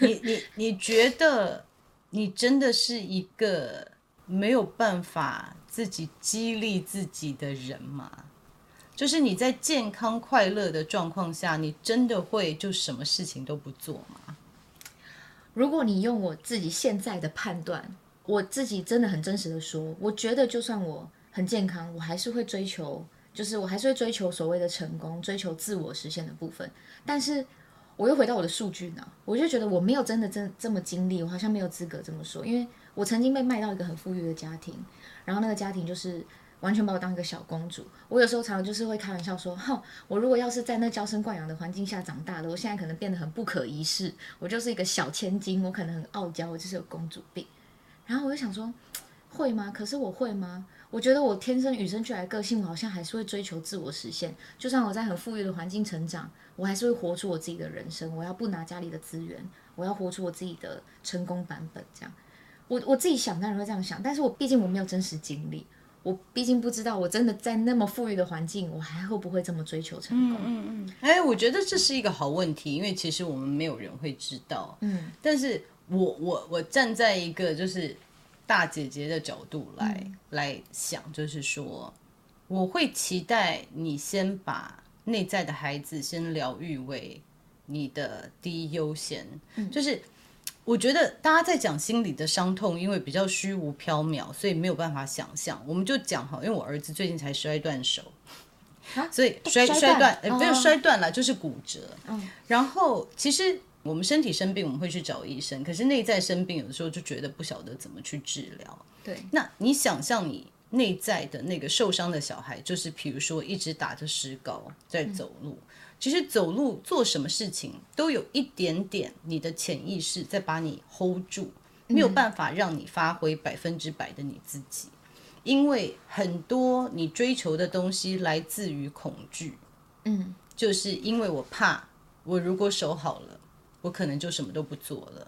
你你你觉得你真的是一个没有办法自己激励自己的人吗？就是你在健康快乐的状况下，你真的会就什么事情都不做吗？如果你用我自己现在的判断，我自己真的很真实的说，我觉得就算我很健康，我还是会追求，就是我还是会追求所谓的成功，追求自我实现的部分。但是我又回到我的数据呢，我就觉得我没有真的真这么经历，我好像没有资格这么说，因为我曾经被卖到一个很富裕的家庭，然后那个家庭就是。完全把我当一个小公主。我有时候常常就是会开玩笑说：“哼，我如果要是在那娇生惯养的环境下长大的，我现在可能变得很不可一世。我就是一个小千金，我可能很傲娇，我就是有公主病。”然后我就想说：“会吗？可是我会吗？我觉得我天生与生俱来的个性，我好像还是会追求自我实现。就算我在很富裕的环境成长，我还是会活出我自己的人生。我要不拿家里的资源，我要活出我自己的成功版本。这样，我我自己想当然会这样想，但是我毕竟我没有真实经历。”我毕竟不知道，我真的在那么富裕的环境，我还会不会这么追求成功？嗯嗯嗯。哎、欸，我觉得这是一个好问题，因为其实我们没有人会知道。嗯。但是我我我站在一个就是大姐姐的角度来、嗯、来想，就是说，我会期待你先把内在的孩子先疗愈为你的第一优先，嗯、就是。我觉得大家在讲心理的伤痛，因为比较虚无缥缈，所以没有办法想象。我们就讲哈，因为我儿子最近才摔断手，啊、所以摔摔断，呃，不是摔断了，就是骨折。嗯、然后其实我们身体生病，我们会去找医生，可是内在生病，有的时候就觉得不晓得怎么去治疗。对，那你想象你内在的那个受伤的小孩，就是比如说一直打着石膏在走路。嗯其实走路做什么事情都有一点点你的潜意识在把你 hold 住，没有办法让你发挥百分之百的你自己，因为很多你追求的东西来自于恐惧，嗯，就是因为我怕，我如果手好了，我可能就什么都不做了；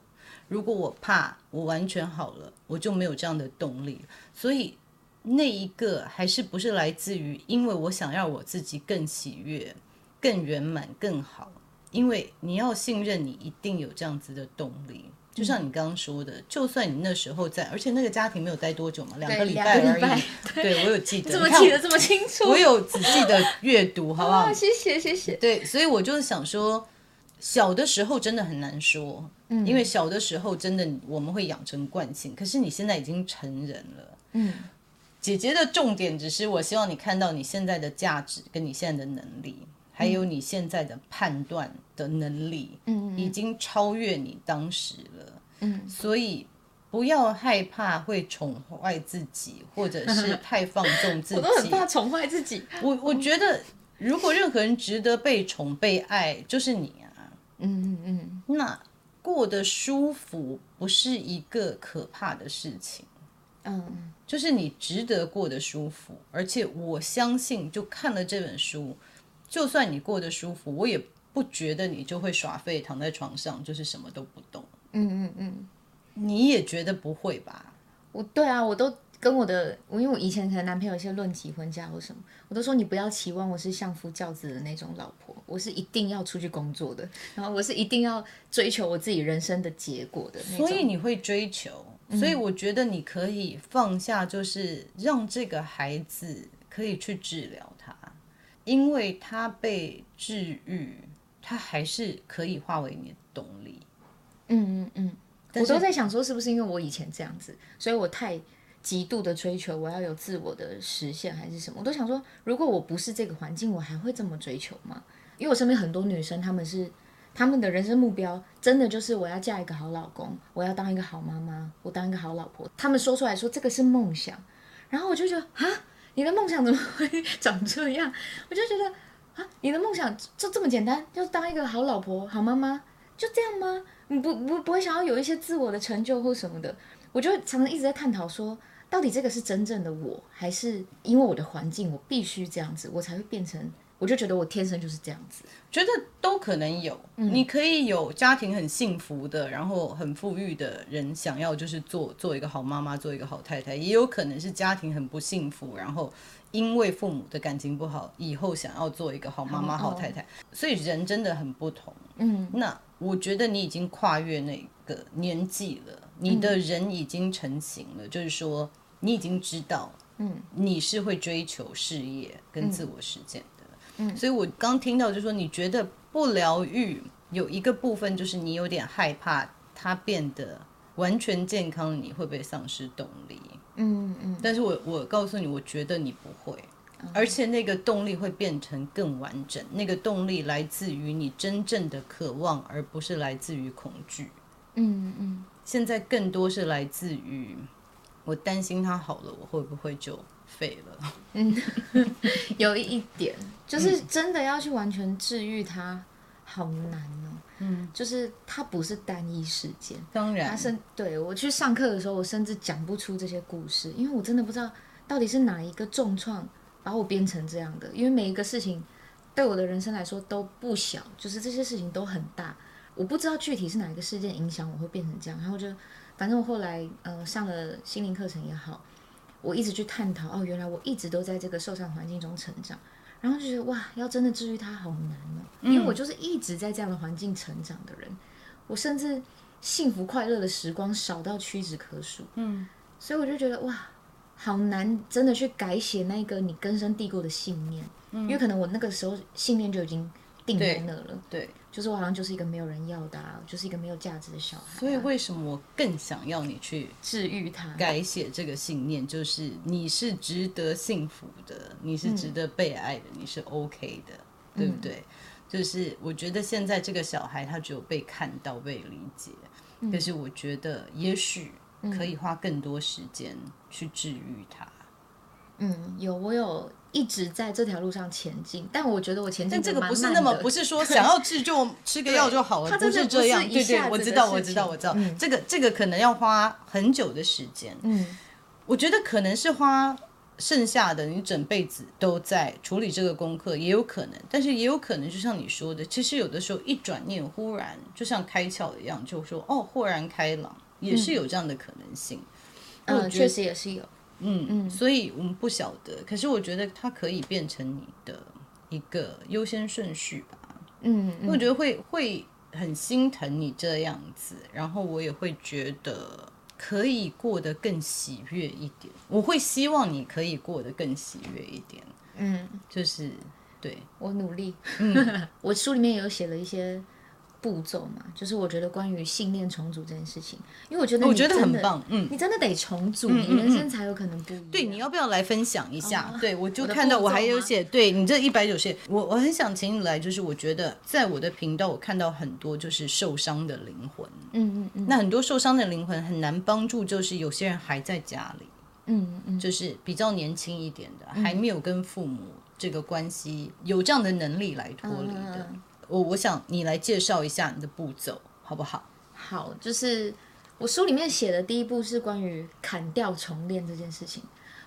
如果我怕我完全好了，我就没有这样的动力。所以那一个还是不是来自于，因为我想要我自己更喜悦。更圆满更好，因为你要信任，你一定有这样子的动力。就像你刚刚说的，嗯、就算你那时候在，而且那个家庭没有待多久嘛，两个礼拜而已。对，对我有记 <laughs> 得，怎么记得这么清楚？我有仔细的阅读，好不好？哦、谢谢谢谢。对，所以我就是想说，小的时候真的很难说，嗯、因为小的时候真的我们会养成惯性。可是你现在已经成人了，嗯，姐姐的重点只是，我希望你看到你现在的价值，跟你现在的能力，还有你现在的判断的能力，嗯，已经超越你当时了，嗯，所以不要害怕会宠坏自己，或者是太放纵自己。<laughs> 我都很怕宠坏自己。我我觉得，如果任何人值得被宠被爱，就是你啊，嗯嗯嗯，那过得舒服不是一个可怕的事情。嗯，就是你值得过得舒服，而且我相信，就看了这本书，就算你过得舒服，我也不觉得你就会耍废，躺在床上就是什么都不动。嗯嗯嗯，你也觉得不会吧？我对啊，我都跟我的，我因为我以前可能男朋友一些论及婚嫁或什么，我都说你不要期望我是相夫教子的那种老婆，我是一定要出去工作的，然后我是一定要追求我自己人生的结果的。所以你会追求。所以我觉得你可以放下，就是让这个孩子可以去治疗他，因为他被治愈，他还是可以化为你的动力。嗯嗯嗯，我都在想说，是不是因为我以前这样子，所以我太极度的追求，我要有自我的实现，还是什么？我都想说，如果我不是这个环境，我还会这么追求吗？因为我身边很多女生，她们是。她们的人生目标真的就是我要嫁一个好老公，我要当一个好妈妈，我当一个好老婆。她们说出来说这个是梦想，然后我就觉得啊，你的梦想怎么会长这样？我就觉得啊，你的梦想就这么简单，就当一个好老婆、好妈妈，就这样吗？你不不不会想要有一些自我的成就或什么的？我就常常一直在探讨说，到底这个是真正的我，还是因为我的环境，我必须这样子，我才会变成。我就觉得我天生就是这样子，觉得都可能有。嗯、你可以有家庭很幸福的，然后很富裕的人想要就是做做一个好妈妈，做一个好太太，也有可能是家庭很不幸福，然后因为父母的感情不好，以后想要做一个好妈妈、好太太。所以人真的很不同。嗯，那我觉得你已经跨越那个年纪了，你的人已经成型了，嗯、就是说你已经知道，嗯，你是会追求事业跟自我实践的。嗯，所以我刚听到就是说，你觉得不疗愈有一个部分，就是你有点害怕它变得完全健康，你会不会丧失动力？嗯嗯。但是我我告诉你，我觉得你不会，而且那个动力会变成更完整。那个动力来自于你真正的渴望，而不是来自于恐惧。嗯嗯。现在更多是来自于我担心他好了，我会不会就？废了，<laughs> 嗯，有一点就是真的要去完全治愈他，好难哦。嗯，就是他不是单一事件，当然，他是对我去上课的时候，我甚至讲不出这些故事，因为我真的不知道到底是哪一个重创把我变成这样的。因为每一个事情对我的人生来说都不小，就是这些事情都很大，我不知道具体是哪一个事件影响我会变成这样。然后就反正我后来呃上了心灵课程也好。我一直去探讨哦，原来我一直都在这个受伤环境中成长，然后就觉得哇，要真的治愈它好难哦，因为我就是一直在这样的环境成长的人，我甚至幸福快乐的时光少到屈指可数，嗯，所以我就觉得哇，好难真的去改写那个你根深蒂固的信念，嗯因为可能我那个时候信念就已经定在那了，对。对就是我好像就是一个没有人要的，啊，就是一个没有价值的小孩，啊。所以为什么我更想要你去治愈他，改写这个信念？就是你是值得幸福的，你是值得被爱的，嗯、你是 OK 的，对不对？嗯、就是我觉得现在这个小孩他只有被看到、被理解，嗯、可是我觉得也许可以花更多时间去治愈他。嗯，有我有。一直在这条路上前进，但我觉得我前进，但这个不是那么，不是说 <laughs> 想要治就吃个药就好了，不是这样。对对，我知道，我知道，我知道。这个这个可能要花很久的时间。嗯，我觉得可能是花剩下的你整辈子都在处理这个功课，也有可能，但是也有可能就像你说的，其实有的时候一转念，忽然就像开窍一样，就说哦，豁然开朗，也是有这样的可能性。嗯，确实也是有。嗯嗯，所以我们不晓得，可是我觉得它可以变成你的一个优先顺序吧。嗯，嗯，我觉得会会很心疼你这样子，然后我也会觉得可以过得更喜悦一点。我会希望你可以过得更喜悦一点。嗯，就是对，我努力。嗯，<laughs> 我书里面有写了一些步骤嘛，就是我觉得关于信念重组这件事情，因为我觉得我觉得很棒，嗯，你真的得重组，你人生才有可能不一样。对，你要不要来分享一下？哦、对，我就看到我还有写，对你这一百九十，我我很想请你来，就是我觉得在我的频道，我看到很多就是受伤的灵魂，嗯嗯嗯，那很多受伤的灵魂很难帮助，就是有些人还在家里，嗯嗯，就是比较年轻一点的，还没有跟父母这个关系有这样的能力来脱离的。嗯我我想你来介绍一下你的步骤，好不好？好，就是我书里面写的第一步是关于砍掉重练这件事情。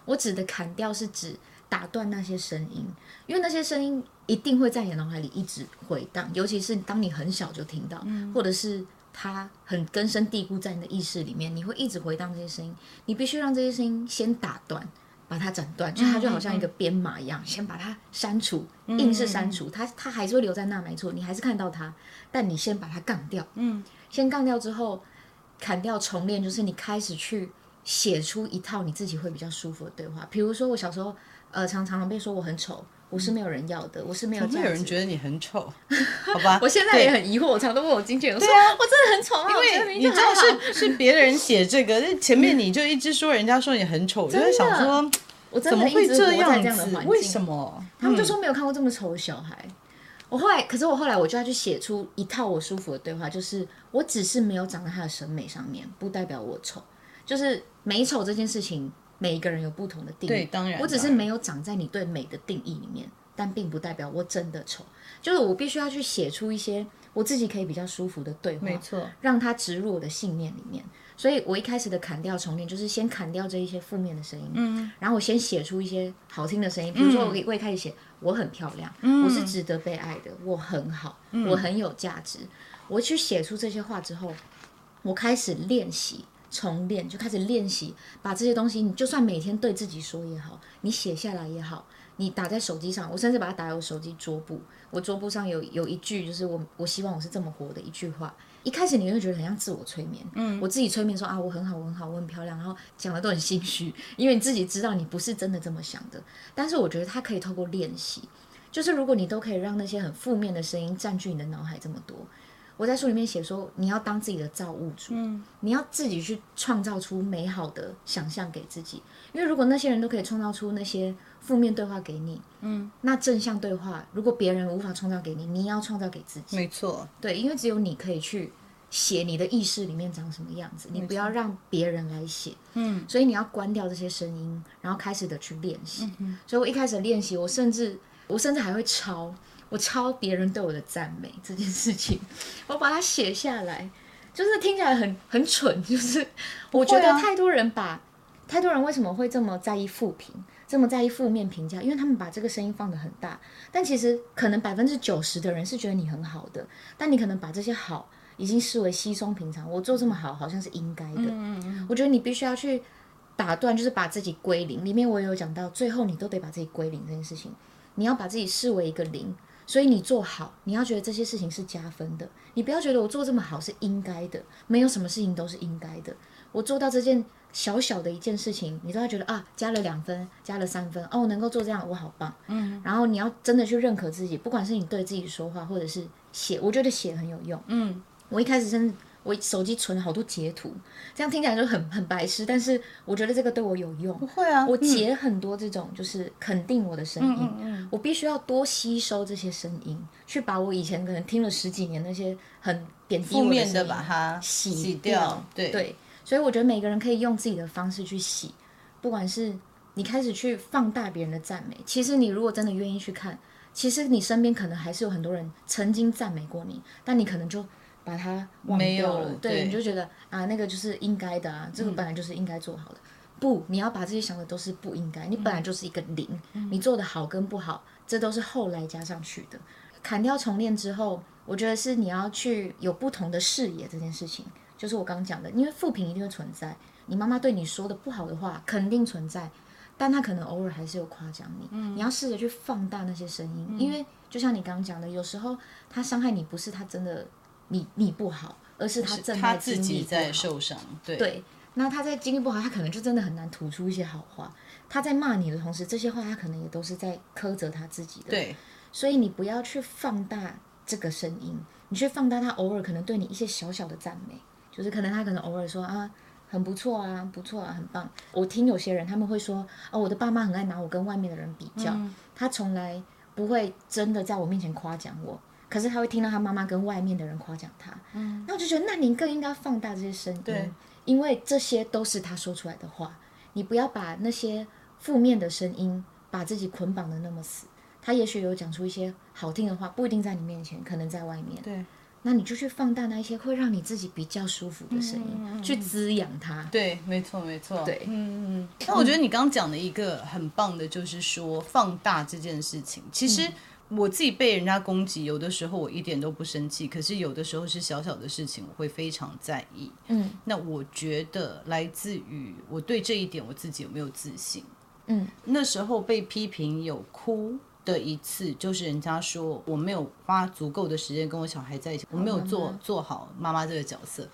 我指的砍掉是指打断那些声音，因为那些声音一定会在你脑海里一直回荡，尤其是当你很小就听到，嗯、或者是它很根深蒂固在你的意识里面，你会一直回荡这些声音。你必须让这些声音先打断。把它斩断，就它就好像一个编码一样，先把它删除，硬是删除，它它还是会留在那，没错，你还是看到它，但你先把它杠掉，嗯，先杠掉之后，砍掉重练，就是你开始去写出一套你自己会比较舒服的对话。比如说我小时候，呃，常常被说我很丑，我是没有人要的，我是没有价值。有人觉得你很丑，<laughs> 好吧？<laughs> 我现在也很疑惑，我常常都问我经纪人说，啊，我真的很丑吗？因为你知道是是别人写这个，前面你就一直说人家说你很丑，我就想说。我真的一直活在这样的环境，为什么？他们就说没有看过这么丑的小孩。嗯、我后来，可是我后来我就要去写出一套我舒服的对话，就是我只是没有长在他的审美上面，不代表我丑。就是美丑这件事情，每一个人有不同的定义。对，当然，我只是没有长在你对美的定义里面，但并不代表我真的丑。就是我必须要去写出一些我自己可以比较舒服的对话，没错，让它植入我的信念里面。所以我一开始的砍掉重练，就是先砍掉这一些负面的声音，嗯，然后我先写出一些好听的声音，比如说我我一开始写我很漂亮，嗯，我是值得被爱的，我很好，嗯，我很有价值。我去写出这些话之后，我开始练习重练，就开始练习把这些东西，你就算每天对自己说也好，你写下来也好，你打在手机上，我甚至把它打在我手机桌布，我桌布上有有一句就是我我希望我是这么活的一句话。一开始你会觉得很像自我催眠，嗯，我自己催眠说啊，我很好，我很好，我很漂亮，然后讲的都很心虚，<laughs> 因为你自己知道你不是真的这么想的。但是我觉得它可以透过练习，就是如果你都可以让那些很负面的声音占据你的脑海这么多，我在书里面写说，你要当自己的造物主，嗯，你要自己去创造出美好的想象给自己，因为如果那些人都可以创造出那些负面对话给你，嗯，那正向对话，如果别人无法创造给你，你也要创造给自己。没错，对，因为只有你可以去写你的意识里面长什么样子，你不要让别人来写。嗯，所以你要关掉这些声音，然后开始的去练习。嗯，所以我一开始练习，我甚至我甚至还会抄，我抄别人对我的赞美这件事情，我把它写下来，就是听起来很很蠢，就是我觉得太多人把太多人为什么会这么在意负评？这么在意负面评价，因为他们把这个声音放得很大，但其实可能百分之九十的人是觉得你很好的，但你可能把这些好已经视为稀松平常。我做这么好，好像是应该的。嗯嗯，我觉得你必须要去打断，就是把自己归零。里面我也有讲到，最后你都得把自己归零这件事情，你要把自己视为一个零，所以你做好，你要觉得这些事情是加分的，你不要觉得我做这么好是应该的，没有什么事情都是应该的。我做到这件。小小的一件事情，你都要觉得啊，加了两分，加了三分，哦，能够做这样，我好棒。嗯，然后你要真的去认可自己，不管是你对自己说话，或者是写，我觉得写很有用。嗯，我一开始真的，我手机存了好多截图，这样听起来就很很白痴，但是我觉得这个对我有用。不会啊，我截很多这种就是肯定我的声音，嗯嗯嗯，我必须要多吸收这些声音，去把我以前可能听了十几年那些很贬低我的声音负面的把它洗掉。洗掉对。对所以我觉得每个人可以用自己的方式去洗，不管是你开始去放大别人的赞美，其实你如果真的愿意去看，其实你身边可能还是有很多人曾经赞美过你，但你可能就把它忘掉了，对，对，你就觉得啊，那个就是应该的啊，这个本来就是应该做好的。嗯、不，你要把这些想的都是不应该，你本来就是一个零，嗯、你做的好跟不好，这都是后来加上去的。砍掉重练之后，我觉得是你要去有不同的视野这件事情。就是我刚刚讲的，因为负评一定会存在，你妈妈对你说的不好的话肯定存在，但她可能偶尔还是有夸奖你。嗯，你要试着去放大那些声音，嗯，因为就像你刚刚讲的，有时候她伤害你不是她真的你你不好，而是他正在经历，他自己在受伤。对对，那他在经历不好，他可能就真的很难吐出一些好话。他在骂你的同时，这些话他可能也都是在苛责他自己的。对，所以你不要去放大这个声音。你去放大他偶尔可能对你一些小小的赞美，就是可能他可能偶尔说啊很不错啊，不错啊，很棒。我听有些人他们会说哦，我的爸妈很爱拿我跟外面的人比较，嗯、他从来不会真的在我面前夸奖我，可是他会听到他妈妈跟外面的人夸奖他。嗯，那我就觉得那你更应该放大这些声音，对，因为这些都是他说出来的话，你不要把那些负面的声音把自己捆绑的那么死。他也许有讲出一些好听的话，不一定在你面前，可能在外面。对，那你就去放大那一些会让你自己比较舒服的声音，嗯、去滋养它。对，没错，没错。对，嗯嗯。那我觉得你刚刚讲的一个很棒的，就是说放大这件事情。其实我自己被人家攻击，有的时候我一点都不生气，可是有的时候是小小的事情，我会非常在意。嗯，那我觉得来自于我对这一点我自己有没有自信。嗯，那时候被批评有哭的一次，就是人家说我没有花足够的时间跟我小孩在一起，我没有做做好妈妈这个角色。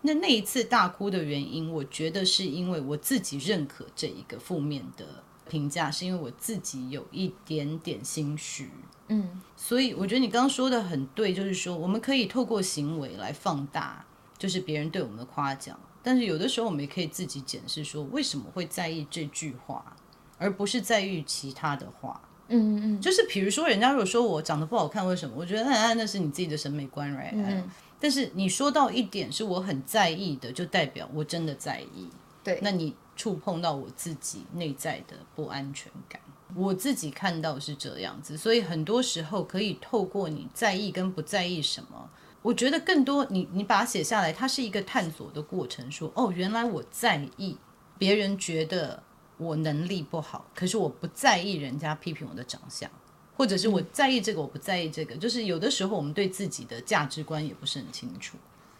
那那一次大哭的原因，我觉得是因为我自己认可这一个负面的评价，是因为我自己有一点点心虚。嗯，所以我觉得你刚刚说的很对，就是说我们可以透过行为来放大，就是别人对我们的夸奖，但是有的时候我们也可以自己检视说，为什么会在意这句话，而不是在意其他的话。嗯嗯，就是比如说，人家如果说我长得不好看，为什么？我觉得那那是你自己的审美观，right？嗯。但是你说到一点是我很在意的，就代表我真的在意。对，那你触碰到我自己内在的不安全感，我自己看到是这样子，所以很多时候可以透过你在意跟不在意什么，我觉得更多你你把它写下来，它是一个探索的过程。说哦，原来我在意别人觉得。我能力不好，可是我不在意人家批评我的长相，或者是我在意这个，我不在意这个，嗯、就是有的时候我们对自己的价值观也不是很清楚。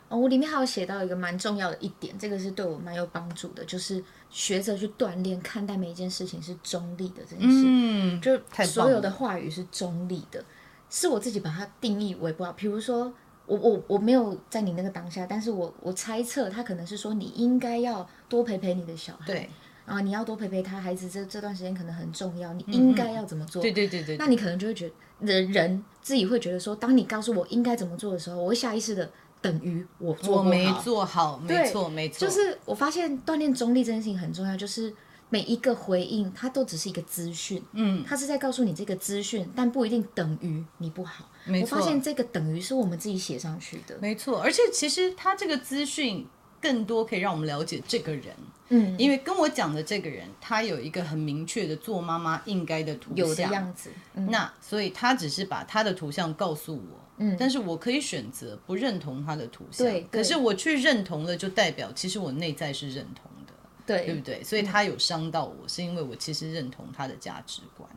哦，我里面还有写到一个蛮重要的一点，这个是对我蛮有帮助的，就是学着去锻炼看待每一件事情是中立的这件事。嗯，就所有的话语是中立的，是我自己把它定义为不好。比如说，我我我没有在你那个当下，但是我我猜测他可能是说你应该要多陪陪你的小孩。对。啊，你要多陪陪他，孩子这这段时间可能很重要，你应该要怎么做？对对对对。那你可能就会觉得人人自己会觉得说，当你告诉我应该怎么做的时候，我会下意识的等于我做。我没做好，没错没错。就是我发现锻炼中立这件事情很重要，就是每一个回应它都只是一个资讯，嗯，它是在告诉你这个资讯，但不一定等于你不好。没错。我发现这个等于是我们自己写上去的。没错，而且其实它这个资讯。更多可以让我们了解这个人，嗯，因为跟我讲的这个人，他有一个很明确的做妈妈应该的图像有的样子，嗯、那所以他只是把他的图像告诉我，嗯，但是我可以选择不认同他的图像，对，可是我去认同了，就代表其实我内在是认同的，对，对不对？所以他有伤到我，是因为我其实认同他的价值观。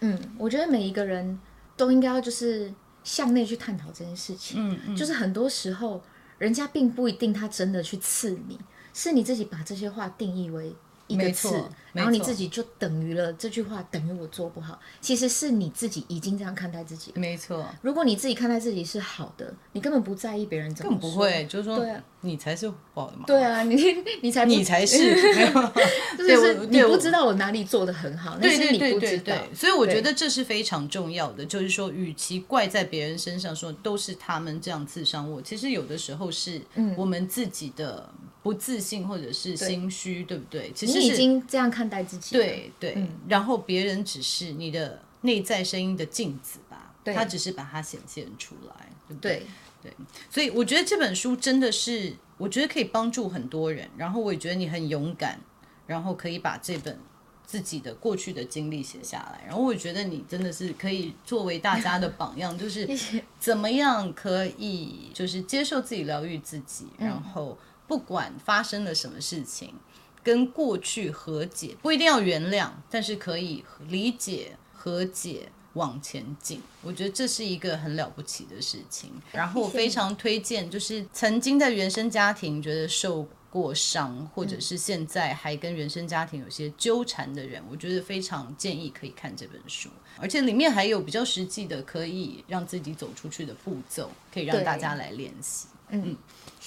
嗯，我觉得每一个人都应该要就是向内去探讨这件事情，嗯嗯，就是很多时候。人家并不一定他真的去刺你，是你自己把这些话定义为一个刺，然后你自己就等于了这句话等于我做不好，其实是你自己已经这样看待自己。没错，如果你自己看待自己是好的，你根本不在意别人怎么说，更不会，就是说，对啊，你才是不好的嘛。对啊，你你才你才是，<laughs> 就是你不知道我哪里做的很好，那是你不知道。所以我觉得这是非常重要的，就是说，与其怪在别人身上，说都是他们这样刺伤我，其实有的时候是我们自己的。不自信或者是心虚，对，对不对？其实你已经这样看待自己。对对，嗯、然后别人只是你的内在声音的镜子吧，对他只是把它显现出来，对不对？对，对，所以我觉得这本书真的是，我觉得可以帮助很多人。然后我也觉得你很勇敢，然后可以把这本自己的过去的经历写下来。然后我觉得你真的是可以作为大家的榜样，就是 <laughs> 怎么样可以就是接受自己，疗愈自己，然后。不管发生了什么事情，跟过去和解，不一定要原谅，但是可以理解、和解，往前进。我觉得这是一个很了不起的事情。然后我非常推荐，就是曾经在原生家庭觉得受过伤，或者是现在还跟原生家庭有些纠缠的人，我觉得非常建议可以看这本书。而且里面还有比较实际的，可以让自己走出去的步骤，可以让大家来练习。嗯。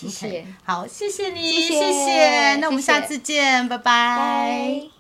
嗯谢谢，好，谢谢你，谢谢，那我们下次见。拜拜。